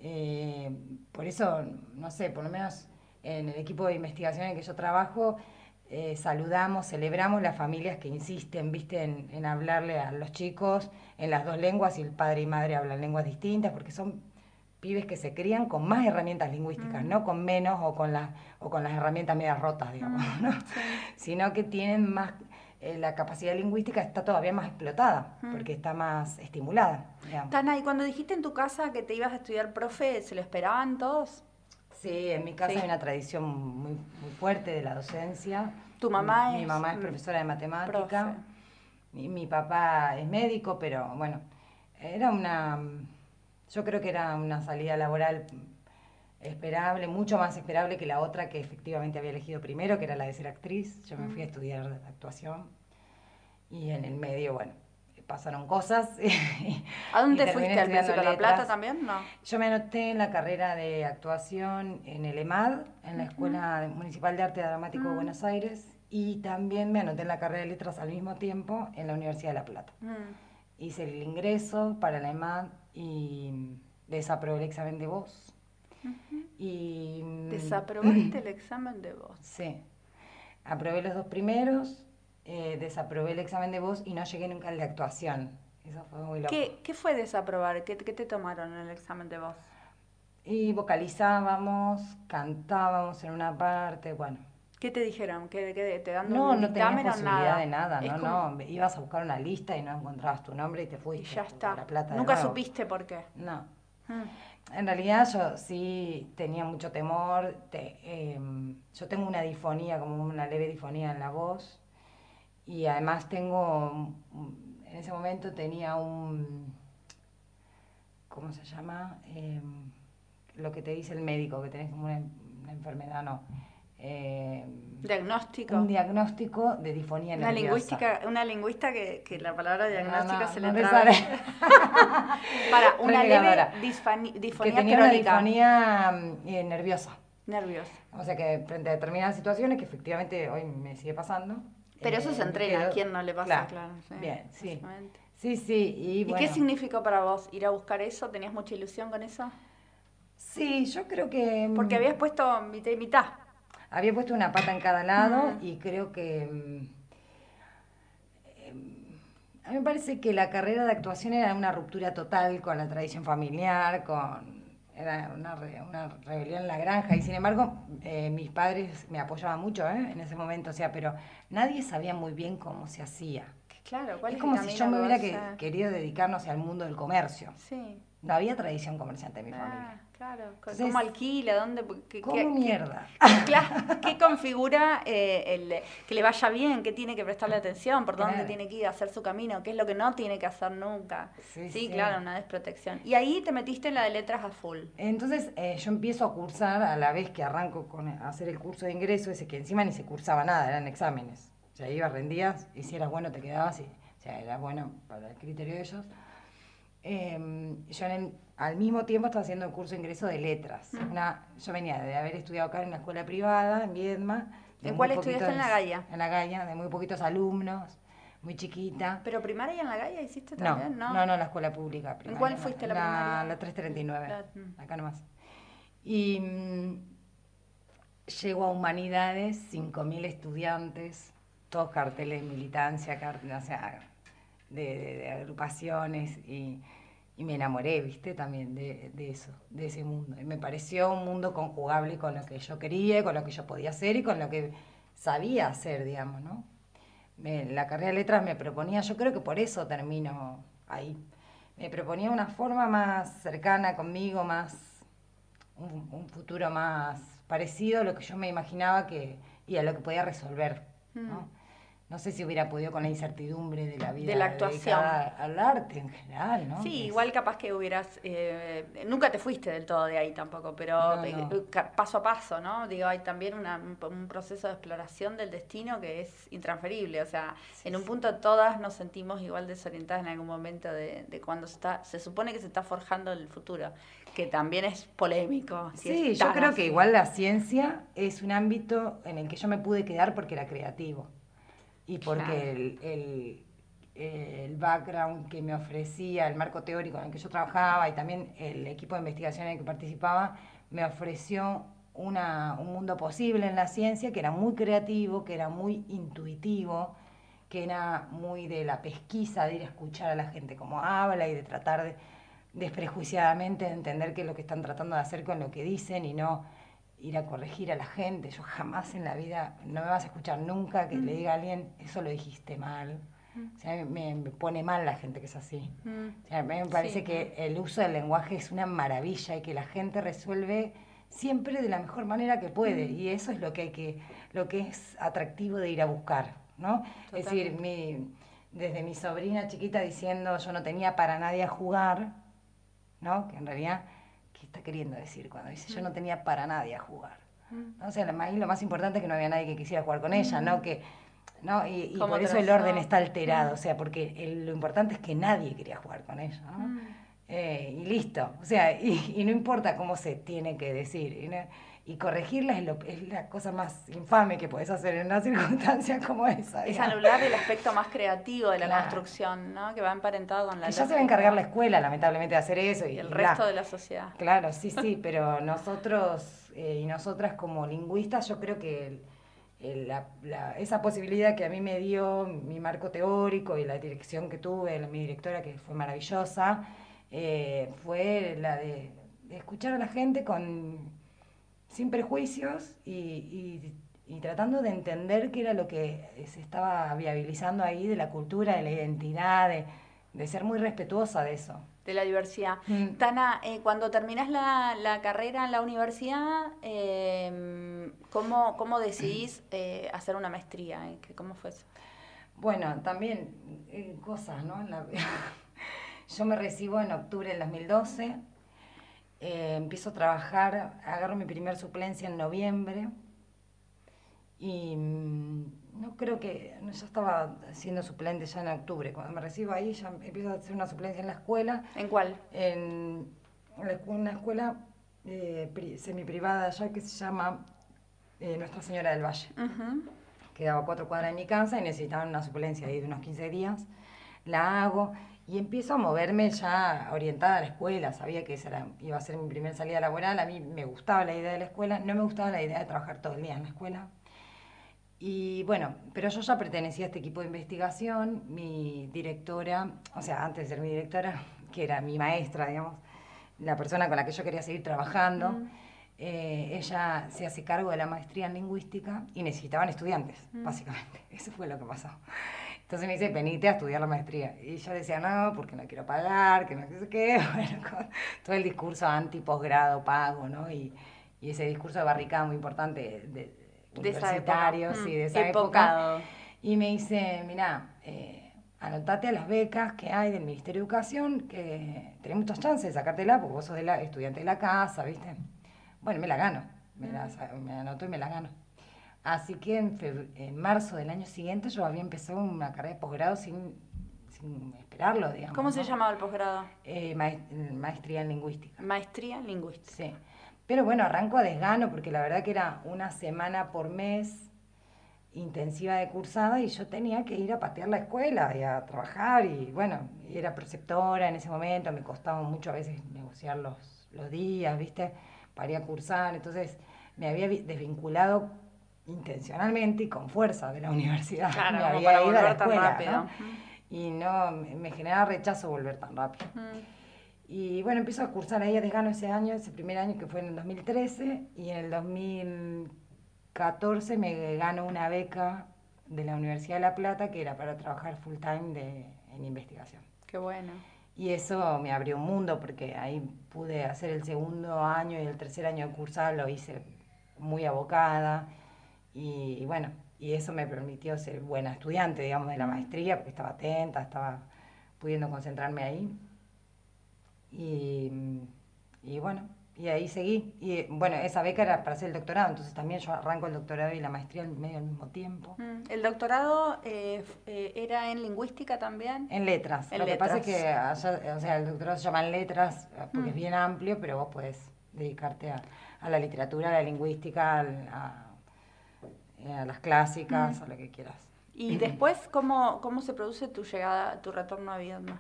Eh, por eso, no sé, por lo menos en el equipo de investigación en que yo trabajo, eh, saludamos, celebramos las familias que insisten, viste, en, hablarle a los chicos en las dos lenguas y el padre y madre hablan lenguas distintas, porque son pibes que se crían con más herramientas lingüísticas, no con menos o con, las o con las herramientas medias rotas, digamos, sino que tienen más, eh, la capacidad lingüística está todavía más explotada, porque está más estimulada. Tana, y cuando dijiste en tu casa que te ibas a estudiar profe, ¿se lo esperaban todos? Sí, en mi casa hay una tradición muy, muy fuerte de la docencia. ¿Tu mamá mi, es? Mi mamá es profesora de matemática. Mi, mi, papá es médico, pero bueno, era una. Yo creo que era una salida laboral esperable, mucho más esperable que la otra que efectivamente había elegido primero, que era la de ser actriz. Yo me fui a mm. estudiar actuación. Y en el medio, bueno, pasaron cosas. ¿A dónde fuiste? ¿Al de La Plata también? No. Yo me anoté en la carrera de actuación en el EMAD, en la Escuela Municipal de Arte Dramático de mm. Buenos Aires, y también me anoté en la carrera de letras al mismo tiempo en la Universidad de La Plata. Mm. Hice el ingreso para la EMAD y desaprobé el examen de voz. y, ¿Desaprobaste el examen de voz? Sí. Aprobé los dos primeros eh, desaprobé el examen de voz y no llegué nunca al de actuación. Eso fue muy loco. ¿Qué, fue desaprobar? ¿Qué, ¿Qué, te tomaron en el examen de voz? Y vocalizábamos, cantábamos en una parte, bueno. ¿Qué te dijeron? ¿Que, te dan no, un no tenías posibilidad de nada, no, no. Ibas a buscar una lista y no encontrabas tu nombre y te fuiste. Y ya está. La plata Nunca supiste por qué. No. Mm. En realidad yo sí tenía mucho temor. Te, em, yo tengo una difonía, como una leve difonía en la voz y además tengo, en ese momento tenía un, ¿cómo se llama? Em, lo que te dice el médico, que tenés como una, enfermedad, no. Em, diagnóstico. Un diagnóstico de difonía una Lingüística, una lingüista que, que la palabra diagnóstico se le no Para, una leve disfonía que tenía una disfonía eh, nerviosa. Nerviosa. O sea que frente a determinadas situaciones, que efectivamente hoy me sigue pasando. Pero eso se eh, entrena, ¿a quién no le pasa? Claro, Bien, sí. Sí, sí. Y, ¿Y qué significó para vos ir a buscar eso? ¿Tenías mucha ilusión con eso? Sí, yo creo que... Mm, Porque habías puesto mitad y mitad. Había puesto una pata en cada lado y creo que... Mm, em, a mí me parece que la carrera de actuación era una ruptura total con la tradición familiar, con... Era una, una rebelión en la granja y sin embargo eh, mis padres me apoyaban mucho ¿eh? en ese momento, o sea, pero nadie sabía muy bien cómo se hacía. Claro, ¿cuál es, como si yo me hubiera querido dedicarnos al mundo del comercio. Sí. No había tradición comerciante en mi ah, familia. Claro, ¿cómo alquila? ¿Dónde? Qué, ¿Cómo mierda? ¿Qué configura eh, el, que le vaya bien? ¿Qué tiene que prestarle atención? ¿Por dónde tiene que ir a hacer su camino? ¿Qué es lo que no tiene que hacer nunca? Sí, claro, una desprotección. Y ahí te metiste en la de letras a full. Entonces eh, yo empiezo a cursar a la vez que arranco con hacer el curso de ingreso, ese que encima ni se cursaba nada, eran exámenes sea, ibas, rendías, y si eras bueno te quedabas, y, o sea, era bueno para el criterio de ellos. Em, yo al mismo tiempo estaba haciendo el curso de ingreso de letras. Una, yo venía de haber estudiado acá en una escuela privada, en Viedma. ¿En cuál estudiaste en la Gaya? En la Gaya, de muy poquitos alumnos, muy chiquita. ¿Pero primaria en la Gaya hiciste también? No, no, no, la escuela pública. ¿En cuál fuiste la, la primaria? La 339, mm. acá nomás. Y mm, llego a Humanidades, 5.000 estudiantes, todos carteles de militancia, carteles, o sea, de, agrupaciones y, me enamoré, viste, también de, eso, de ese mundo. Y me pareció un mundo conjugable con lo que yo quería, con lo que yo podía hacer y con lo que sabía hacer, digamos, ¿no? la carrera de letras me proponía, yo creo que por eso termino ahí. Me proponía una forma más cercana conmigo, más un, futuro más parecido a lo que yo me imaginaba que y a lo que podía resolver, ¿no? Mm no sé si hubiera podido con la incertidumbre de la vida de la actuación al arte en general, ¿no? Sí, igual capaz que hubieras eh, nunca te fuiste del todo de ahí tampoco, pero eh, paso a paso, ¿no? Digo, hay también un proceso de exploración del destino que es intransferible, o sea, en un punto todas nos sentimos igual desorientadas en algún momento de, cuando se está se supone que se está forjando el futuro, que también es polémico. sí, yo creo que igual la ciencia es un ámbito en el que yo me pude quedar porque era creativo y porque el, el, background que me ofrecía, el marco teórico en el que yo trabajaba y también el equipo de investigación en el que participaba, me ofreció una, un mundo posible en la ciencia que era muy creativo, que era muy intuitivo, que era muy de la pesquisa, de ir a escuchar a la gente cómo habla y de tratar de, desprejuiciadamente de entender qué es lo que están tratando de hacer con lo que dicen y no ir a corregir a la gente. Yo jamás en la vida, no me vas a escuchar nunca que le mm. diga a alguien, eso lo dijiste mal. Mm. O sea, me, pone mal la gente que es así. Mm. O sea, me parece que el uso del lenguaje es una maravilla y que la gente resuelve siempre de la mejor manera que puede. Y eso es lo que hay que, lo que es atractivo de ir a buscar, ¿no? Es decir, mi, desde mi sobrina chiquita diciendo yo no tenía para nadie a jugar, ¿no? Que en realidad ¿qué está queriendo decir cuando dice yo no tenía para nadie a jugar? O sea, ahí lo más importante es que no había nadie que quisiera jugar con ella, ¿no? Que, ¿no? Y, por eso el orden está alterado, o sea, porque lo importante es que nadie quería jugar con ella, ¿no? Eh, y listo, o sea, y, no importa cómo se tiene que decir y corregirla es, la cosa más infame que puedes hacer en una circunstancia como esa. Es anular el aspecto más creativo de la construcción, ¿no? Que va emparentado con la... Y ya se va a encargar la escuela, lamentablemente, de hacer eso. Y, el resto de la sociedad. Claro, sí, sí, pero nosotros eh, y nosotras como lingüistas, yo creo que esa posibilidad que a mí me dio mi marco teórico y la dirección que tuve, mi directora, que fue maravillosa, eh, fue la de escuchar a la gente con sin prejuicios y, tratando de entender qué era lo que se estaba viabilizando ahí de la cultura, de la identidad, de, ser muy respetuosa de eso. De la diversidad. Mm. Tana, eh, cuando terminas la, carrera en la universidad, eh, ¿cómo, ¿cómo, decidís eh, hacer una maestría? ¿Cómo fue eso? Bueno, también eh, cosas, ¿no? yo me recibo en octubre del 2012, eh, empiezo a trabajar, agarro mi primer suplencia en noviembre y mm, no creo que, no, yo estaba siendo suplente ya en octubre, cuando me recibo ahí ya empiezo a hacer una suplencia en la escuela. ¿En cuál? En, una escuela eh, semi-privada allá que se llama eh, Nuestra Señora del Valle. Quedaba cuatro cuadras de mi casa y necesitaban una suplencia ahí de unos 15 días. La hago y empiezo a moverme ya orientada a la escuela. Sabía que esa iba a ser mi primera salida laboral. A mí me gustaba la idea de la escuela. No me gustaba la idea de trabajar todo el día en la escuela. Y bueno, pero yo ya pertenecía a este equipo de investigación. Mi directora, o sea, antes de ser mi directora, que era mi maestra, digamos, la persona con la que yo quería seguir trabajando. Eh, ella se hace cargo de la maestría en lingüística y necesitaban estudiantes, mm. básicamente. Eso fue lo que pasó. Entonces me dice, venite a estudiar la maestría. Y yo decía, no, porque no quiero pagar, que no sé qué. Bueno, todo el discurso anti-posgrado pago, ¿no? Y, y, ese discurso de barricada muy importante de, universitario, sí, de esa época. Y me dice, mira, eh, anotate a las becas que hay del Ministerio de Educación, que tenés muchas chances de sacártela, porque vos sos de la, estudiante de la casa, ¿viste? Bueno, me la gano, me, la, me anoto y me la gano. Así que en, marzo del año siguiente yo había empezado una carrera de posgrado sin, esperarlo, digamos. ¿Cómo se llamaba el posgrado? Eh, maestría en lingüística. Maestría en lingüística. Sí. Pero bueno, arranco a desgano porque la verdad que era una semana por mes intensiva de cursada y yo tenía que ir a patear la escuela y a trabajar y bueno, era preceptora en ese momento, me costaba mucho a veces negociar los, los días, ¿viste? para ir a cursar, entonces me había desvinculado intencionalmente y con fuerza de la universidad. Claro, me había ido a la escuela, Y no, me generaba rechazo volver tan rápido. Y bueno, empiezo a cursar ahí a desgano ese año, ese primer año que fue en el 2013, y en el 2014 me gano una beca de la Universidad de La Plata que era para trabajar full time de, en investigación. Qué bueno. Y eso me abrió un mundo porque ahí pude hacer el segundo año y el tercer año de cursar, lo hice muy abocada. Y, bueno, y eso me permitió ser buena estudiante, digamos, de la maestría, porque estaba atenta, estaba pudiendo concentrarme ahí. Y, y bueno, y ahí seguí. Y bueno, esa beca era para hacer el doctorado, entonces también yo arranco el doctorado y la maestría al medio al mismo tiempo. Mm, ¿El doctorado eh, eh, era en lingüística también? En letras. Lo que pasa es que o sea, el doctorado se llama en letras porque es mm. bien amplio, pero vos podés dedicarte a, la literatura, a la lingüística, a, las clásicas, mm. a lo que quieras. ¿Y después cómo, cómo se produce tu llegada, tu retorno a Vietnam?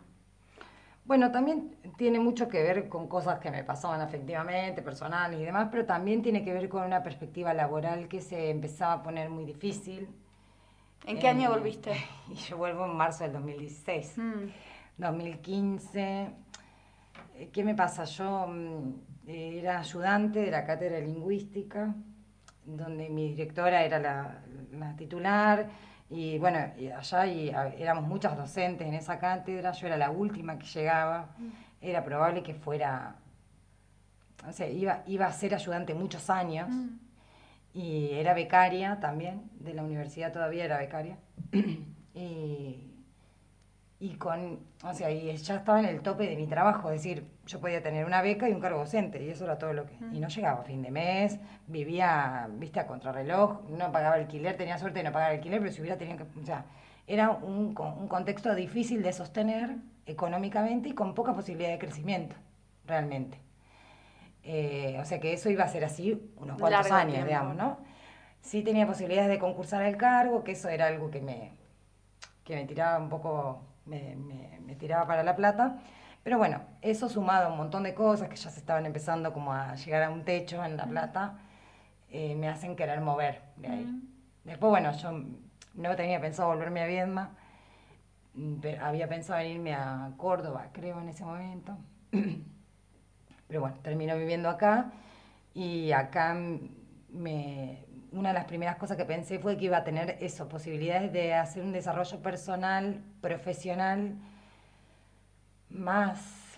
Bueno, también tiene mucho que ver con cosas que me pasaban efectivamente, personales y demás, pero también tiene que ver con una perspectiva laboral que se empezaba a poner muy difícil. ¿En qué año volviste? Y yo vuelvo en marzo del 2016. 2015. Mm. Eh, ¿Qué me pasa? Yo mm, era ayudante de la cátedra de lingüística, donde mi directora era la, la titular y bueno, allá y, éramos muchas docentes en esa cátedra, yo era la última que llegaba, mm. era probable que fuera, o sea, iba, iba a ser ayudante muchos años mm. y era becaria también, de la universidad todavía era becaria. y, y con, o sea, y ya estaba en el tope de mi trabajo, es decir, yo podía tener una beca y un cargo docente, y eso era todo lo que, y no llegaba a fin de mes, vivía, viste, a contrarreloj, no pagaba alquiler, tenía suerte de no pagar alquiler, pero si hubiera tenido que, o sea, era un, un contexto difícil de sostener económicamente y con poca posibilidad de crecimiento, realmente. Eh, o sea que eso iba a ser así unos cuantos años, digamos, ¿no? Sí tenía posibilidades de concursar al cargo, que eso era algo que me, que me tiraba un poco me, tiraba para La Plata. Pero bueno, eso sumado a un montón de cosas que ya se estaban empezando como a llegar a un techo en La Plata, eh, me hacen querer mover de ahí. Después, bueno, yo no tenía pensado volverme a Viedma, había pensado en irme a Córdoba, creo, en ese momento. Pero bueno, termino viviendo acá y acá me, una de las primeras cosas que pensé fue que iba a tener eso, posibilidades de hacer un desarrollo personal, profesional, más,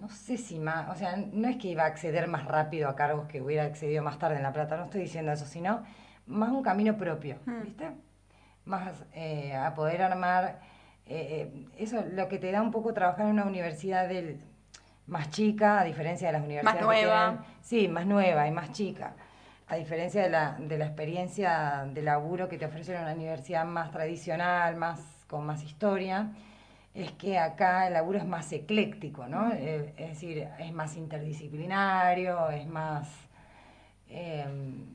no sé si más, o sea, no es que iba a acceder más rápido a cargos que hubiera accedido más tarde en La Plata, no estoy diciendo eso, sino más un camino propio, hmm. ¿viste? más eh, a poder armar, eh, eh, eso lo que te da un poco trabajar en una universidad del, más chica, a diferencia de las universidades. Más nueva. sí, más nueva y más chica. A diferencia de la, de la experiencia de laburo que te ofrece una universidad más tradicional, más con más historia, es que acá el laburo es más ecléctico, ¿no? es decir, es más interdisciplinario, es más... Em,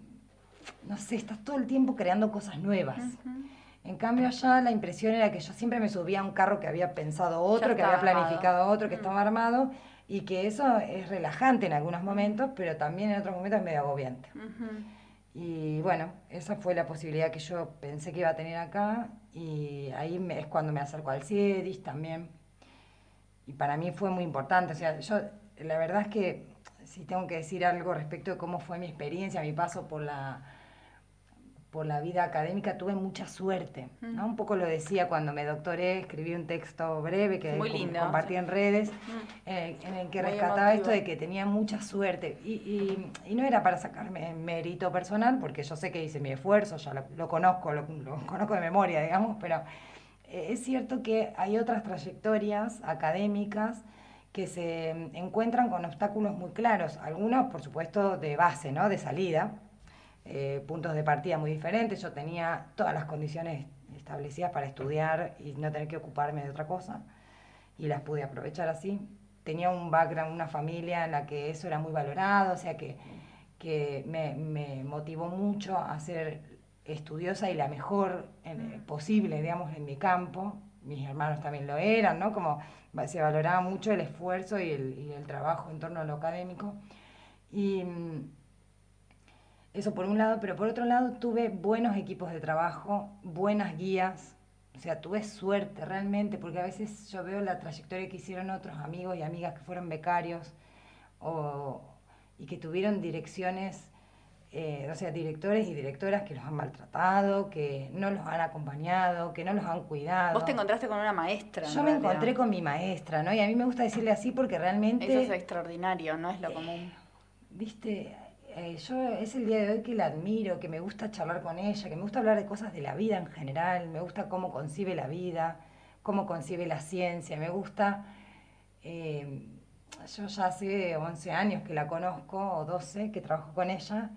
no sé, estás todo el tiempo creando cosas nuevas. En cambio allá la impresión era que yo siempre me subía a un carro que había pensado otro, que había planificado otro, que mm. estaba armado, y que eso es relajante en algunos momentos, pero también en otros momentos es medio agobiante. Y bueno, esa fue la posibilidad que yo pensé que iba a tener acá, y ahí es cuando me acerco al CIEDIS también. Y para mí fue muy importante, o sea, yo la verdad es que si tengo que decir algo respecto de cómo fue mi experiencia, mi paso por la por la vida académica tuve mucha suerte. ¿no? Un poco lo decía cuando me doctoré, escribí un texto breve que compartí en redes, eh, en el que rescataba esto de que tenía mucha suerte. Y, y, no era para sacarme mérito personal, porque yo sé que hice mi esfuerzo, ya lo, conozco, lo, conozco de memoria, digamos, pero eh, es cierto que hay otras trayectorias académicas que se encuentran con obstáculos muy claros, algunos por supuesto de base, ¿no? de salida, eh, puntos de partida muy diferentes. Yo tenía todas las condiciones establecidas para estudiar y no tener que ocuparme de otra cosa y las pude aprovechar así. Tenía un background, una familia en la que eso era muy valorado, o sea que, que me, me motivó mucho a ser estudiosa y la mejor en, posible, digamos, en mi campo. Mis hermanos también lo eran, ¿no? Como se valoraba mucho el esfuerzo y el, y el trabajo en torno a lo académico. Y eso por un lado, pero por otro lado tuve buenos equipos de trabajo, buenas guías, o sea, tuve suerte realmente, porque a veces yo veo la trayectoria que hicieron otros amigos y amigas que fueron becarios o, y que tuvieron direcciones, eh, o sea, directores y directoras que los han maltratado, que no los han acompañado, que no los han cuidado. Vos te encontraste con una maestra. Yo me encontré con mi maestra, ¿no? Y a mí me gusta decirle así porque realmente... Eso es extraordinario, no es lo común. Viste, eh, yo es el día de hoy que la admiro, que me gusta charlar con ella, que me gusta hablar de cosas de la vida en general, me gusta cómo concibe la vida, cómo concibe la ciencia, me gusta... Eh, yo ya hace 11 años que la conozco, o 12, que trabajo con ella,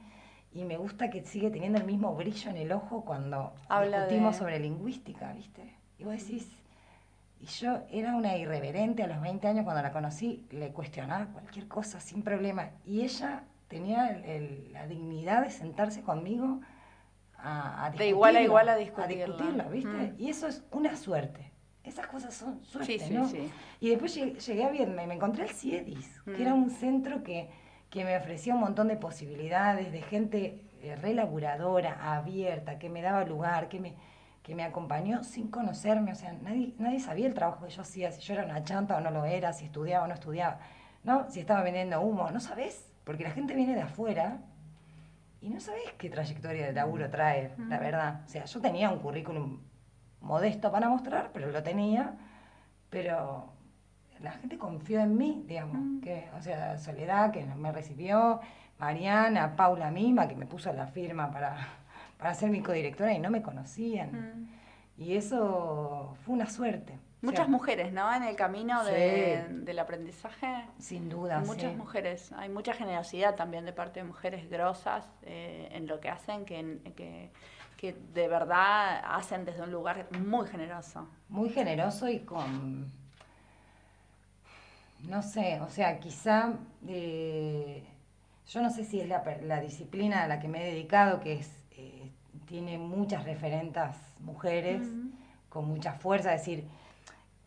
y me gusta que sigue teniendo el mismo brillo en el ojo cuando discutimos sobre lingüística, ¿viste? Y vos decís, y yo era una irreverente a los 20 años cuando la conocí, le cuestionaba cualquier cosa sin problema, y ella tenía la dignidad de sentarse conmigo a, a De igual a igual a discutirla. ¿viste? Y eso es una suerte. Esas cosas son suerte, sí, ¿no? Sí, y después llegué, a Vietnam y me encontré el CIEDIS, que era un centro que, que, me ofrecía un montón de posibilidades, de gente eh, relaburadora, abierta, que me daba lugar, que me, que me acompañó sin conocerme. O sea, nadie, nadie sabía el trabajo que yo hacía, si yo era una chanta o no lo era, si estudiaba o no estudiaba, ¿no? Si estaba vendiendo humo, no sabes porque la gente viene de afuera y no sabés qué trayectoria de laburo trae, la verdad. O sea, yo tenía un currículum modesto para mostrar, pero lo tenía, pero la gente confió en mí, digamos, que, o sea, Soledad, que me recibió, Mariana, Paula misma, que me puso la firma para, para ser mi codirectora y no me conocían. Y eso fue una suerte. Muchas mujeres, ¿no? En el camino del aprendizaje. Sin duda. Muchas mujeres. Hay mucha generosidad también de parte de mujeres grosas eh, en lo que hacen, que, que, que, de verdad hacen desde un lugar muy generoso. Muy generoso y con. No sé, o sea, quizá. Eh, yo no sé si es la, la, disciplina a la que me he dedicado, que es eh, tiene muchas referentas mujeres, con mucha fuerza, es decir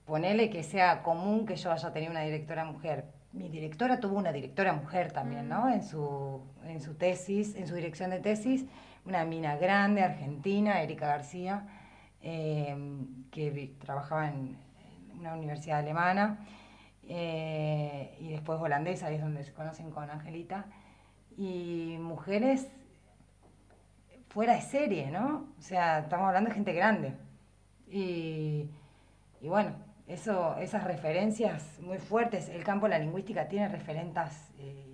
ponele que sea común que yo haya tenido una directora mujer. Mi directora tuvo una directora mujer también, ¿no? En su, en su tesis, en su dirección de tesis, una mina grande, argentina, Erika García, eh, que trabajaba en, una universidad alemana eh, y después holandesa, ahí es donde se conocen con Angelita, y mujeres fuera de serie, ¿no? O sea, estamos hablando de gente grande. Y, y bueno, eso, esas referencias muy fuertes. El campo de la lingüística tiene referentas eh,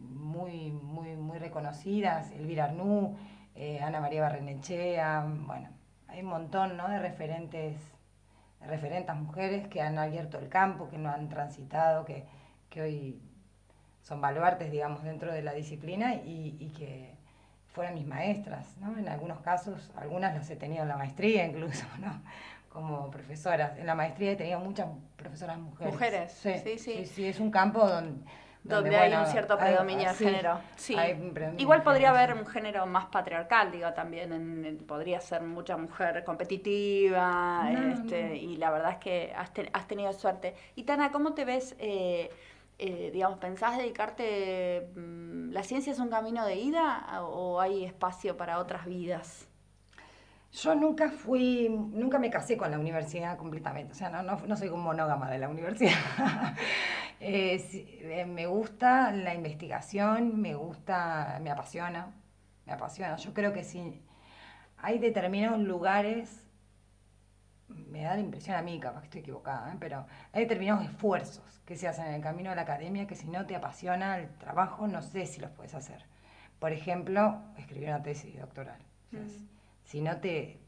muy, muy, muy reconocidas. Elvira Arnú, eh, Ana María Barrenechea, bueno, hay un montón ¿no? de referentes, de referentes mujeres que han abierto el campo, que no han transitado, que, que hoy son baluartes, digamos, dentro de la disciplina y, y que fueron mis maestras, ¿no? En algunos casos, algunas las he tenido en la maestría incluso, ¿no? Como profesoras. En la maestría he tenido muchas profesoras mujeres. Mujeres, sí, sí. Sí, sí, es un campo donde... Donde, hay un cierto predominio de género. Sí. Igual podría haber un género más patriarcal, digo, también. podría ser mucha mujer competitiva. este, Y la verdad es que has, has, tenido suerte. Y Tana, ¿cómo te ves? Eh, eh, digamos, ¿pensás dedicarte, mm, la ciencia es un camino de ida o hay espacio para otras vidas? Yo nunca fui, nunca me casé con la universidad completamente, o sea, no, no, soy como monógama de la universidad. Eh, eh, me gusta la investigación, me gusta, me apasiona, me apasiona. Yo creo que sí, hay determinados lugares me da la impresión a mí, capaz que estoy equivocada, ¿eh? pero hay determinados esfuerzos que se hacen en el camino de la academia que si no te apasiona el trabajo, no sé si los puedes hacer. Por ejemplo, escribir una tesis doctoral. Mm. Si no te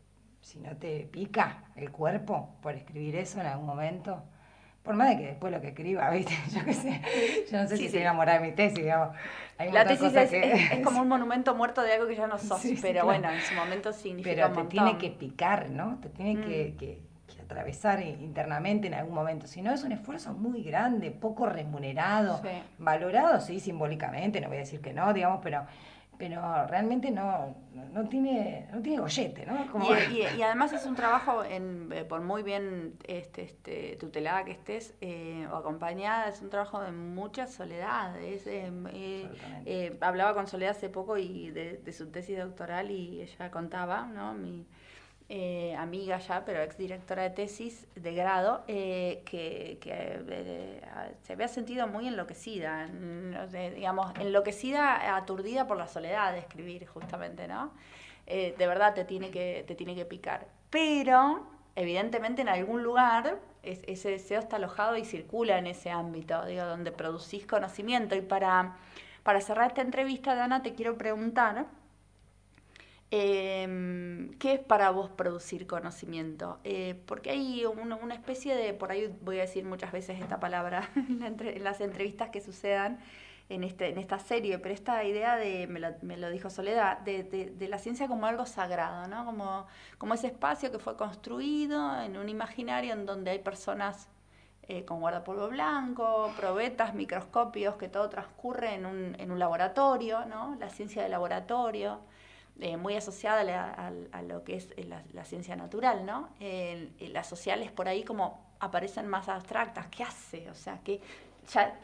si no te pica el cuerpo por escribir eso en algún momento, por más de que después lo que escriba, ¿viste? Yo qué sé, yo no sé si estoy enamorada de mi tesis, digamos. la tesis es, como un monumento muerto de algo que ya no sos, pero bueno, en su momento significa Pero te tiene que picar, ¿no? Te tiene que, mm. que, atravesar internamente en algún momento. Si no, es un esfuerzo muy grande, poco remunerado, valorado, sí, simbólicamente, no voy a decir que no, digamos, pero pero realmente no, no, tiene no tiene gollete, ¿no? Y, además es un trabajo, en, eh, por muy bien este, este, tutelada que estés eh, o acompañada, es un trabajo de mucha soledad. Eh, hablaba con Soledad hace poco y de, de, su tesis doctoral y ella contaba, ¿no? Mi, eh, amiga ya, pero ex directora de tesis de grado, eh, que, eh, se había sentido muy enloquecida, digamos, enloquecida, aturdida por la soledad de escribir, justamente, ¿no? de verdad te tiene, que, te tiene que picar. Pero, evidentemente, en algún lugar ese deseo está alojado y circula en ese ámbito, digo, donde producís conocimiento. Y para, para cerrar esta entrevista, Dana, te quiero preguntar Em, ¿Qué es para vos producir conocimiento? Eh, porque hay una, especie de, por ahí voy a decir muchas veces esta palabra en, las entrevistas que sucedan en, este, en esta serie, pero esta idea de, me lo, dijo Soledad, de, la ciencia como algo sagrado, ¿no? Como, como ese espacio que fue construido en un imaginario en donde hay personas eh, con guardapolvo blanco, probetas, microscopios, que todo transcurre en un, en un laboratorio, ¿no? La ciencia de laboratorio. Eh, muy asociada a, lo que es eh, la, ciencia natural, ¿no? las sociales por ahí como aparecen más abstractas. ¿Qué hace? O sea, que ya,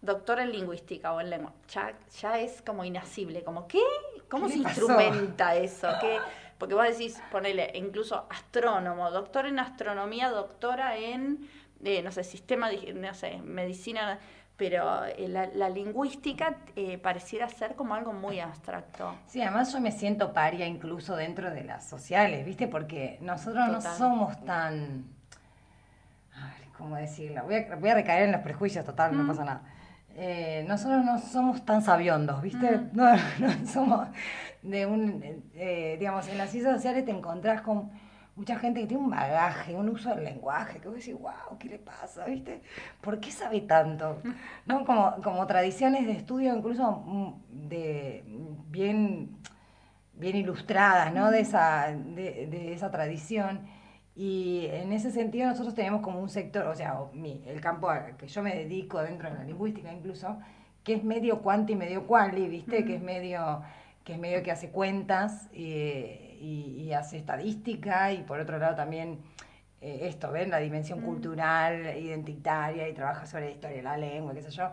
doctor en lingüística o en lengua, ya, es como inasible, como ¿qué? ¿Cómo se instrumenta eso? ¿Qué? Porque vos decís, ponele, incluso astrónomo, doctor en astronomía, doctora en, eh, no sé, sistema, no sé, medicina pero eh, la, lingüística eh, pareciera ser como algo muy abstracto. Sí, además yo me siento paria incluso dentro de las sociales, ¿viste? Porque nosotros no somos tan... A ver, ¿cómo decirlo? Voy a, voy a recaer en los prejuicios, total, no pasa nada. Eh, nosotros no somos tan sabiondos, ¿viste? Mm. No, no, somos de un... digamos, en las ciencias sociales te encontrás con mucha gente que tiene un bagaje, un uso del lenguaje, que vos decís, wow, ¿qué le pasa? ¿Viste? ¿Por qué sabe tanto? ¿No? Como, como tradiciones de estudio incluso mm, de bien, bien ilustradas, ¿no? De esa, de, esa tradición. Y en ese sentido nosotros tenemos como un sector, o sea, el campo al que yo me dedico dentro de la lingüística incluso, que es medio cuanti y medio quali, ¿viste? Que es medio que es medio que hace cuentas. Y y, hace estadística y por otro lado también eh, esto, ¿ven? La dimensión mm. cultural, identitaria y trabaja sobre la historia de la lengua, qué sé yo.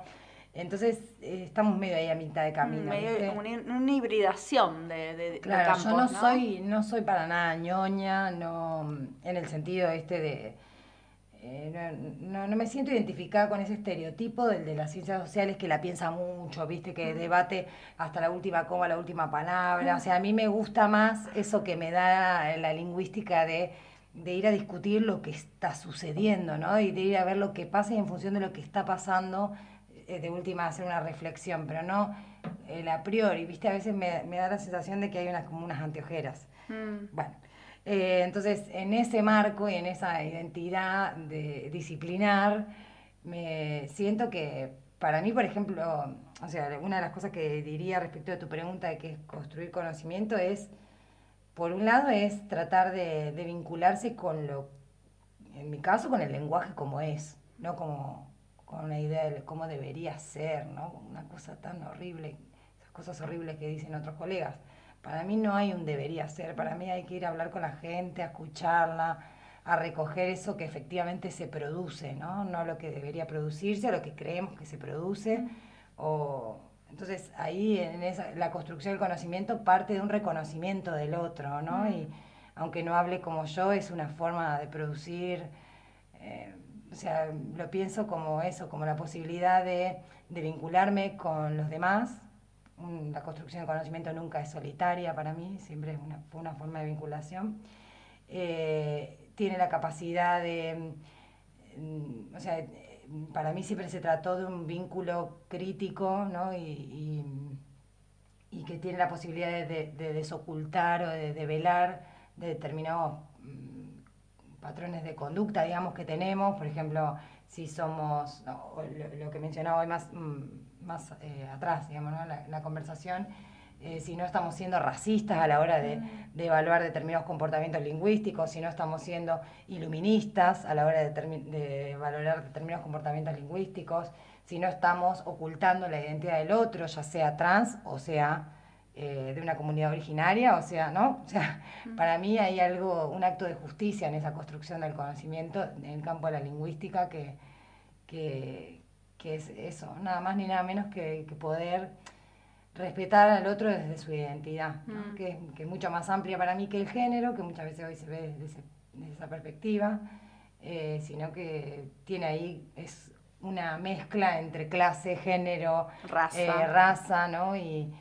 Entonces eh, estamos medio ahí a mitad de camino. Medio como una, hibridación de, de, claro, yo no, soy no soy para nada ñoña, no en el sentido este de eh, no, no, me siento identificada con ese estereotipo del de las ciencias sociales que la piensa mucho, viste, que debate hasta la última coma, la última palabra. O sea, a mí me gusta más eso que me da la lingüística de, ir a discutir lo que está sucediendo, ¿no? Y de ir a ver lo que pasa y en función de lo que está pasando, eh, de última hacer una reflexión, pero no el a priori, viste, a veces me, da la sensación de que hay unas como unas anteojeras. Mm. Bueno. Eh, entonces, en ese marco y en esa identidad de disciplinar, me siento que para mí, por ejemplo, o sea, una de las cosas que diría respecto de tu pregunta de qué es construir conocimiento es, por un lado, es tratar de, de vincularse con lo, en mi caso, con el lenguaje como es, no como con una idea de cómo debería ser, ¿no? Una cosa tan horrible, esas cosas horribles que dicen otros colegas. Para mí no hay un debería ser, para mí hay que ir a hablar con la gente, a escucharla, a recoger eso que efectivamente se produce, ¿no? No lo que debería producirse, lo que creemos que se produce. O, entonces ahí en esa, la construcción del conocimiento parte de un reconocimiento del otro, ¿no? Y aunque no hable como yo, es una forma de producir, eh, o sea, lo pienso como eso, como la posibilidad de, de vincularme con los demás la construcción del conocimiento nunca es solitaria para mí, siempre es una, forma de vinculación. Eh, tiene la capacidad de, mm, o sea, para mí siempre se trató de un vínculo crítico, ¿no? Y, y, que tiene la posibilidad de, desocultar o de, velar de determinados mm, patrones de conducta, digamos, que tenemos, por ejemplo, si somos, lo, que mencionaba hoy más, mm, más eh, atrás, digamos, ¿no? la, la conversación, eh, si no estamos siendo racistas a la hora de, de, evaluar determinados comportamientos lingüísticos, si no estamos siendo iluministas a la hora de, de, valorar determinados comportamientos lingüísticos, si no estamos ocultando la identidad del otro, ya sea trans o sea eh, de una comunidad originaria, o sea, ¿no? O sea, para mí hay algo, un acto de justicia en esa construcción del conocimiento en el campo de la lingüística que, que, es eso, nada más ni nada menos que, poder respetar al otro desde su identidad, que, es mucho más amplia para mí que el género, que muchas veces hoy se ve desde, esa perspectiva, eh, sino que tiene ahí, es una mezcla entre clase, género, raza, eh, raza ¿no? Y,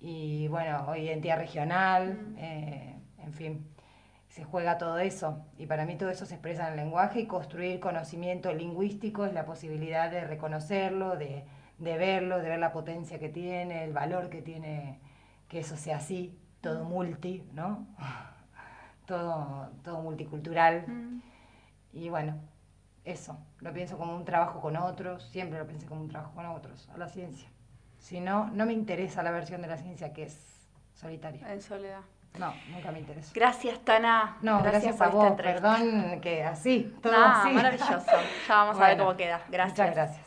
y bueno, identidad regional, eh, en fin, se juega todo eso. Y para mí todo eso se expresa en el lenguaje y construir conocimiento lingüístico es la posibilidad de reconocerlo, de, verlo, de ver la potencia que tiene, el valor que tiene que eso sea así, todo multi, ¿no? todo, todo multicultural. Y bueno, eso, lo pienso como un trabajo con otros, siempre lo pensé como un trabajo con otros, a la ciencia. Si no, no me interesa la versión de la ciencia que es solitaria. En soledad. No, nunca me interesa. Gracias, Tana. No, gracias, a vos. Perdón que así, todo no, así. maravilloso. Ya vamos a ver cómo queda. Gracias. Muchas gracias.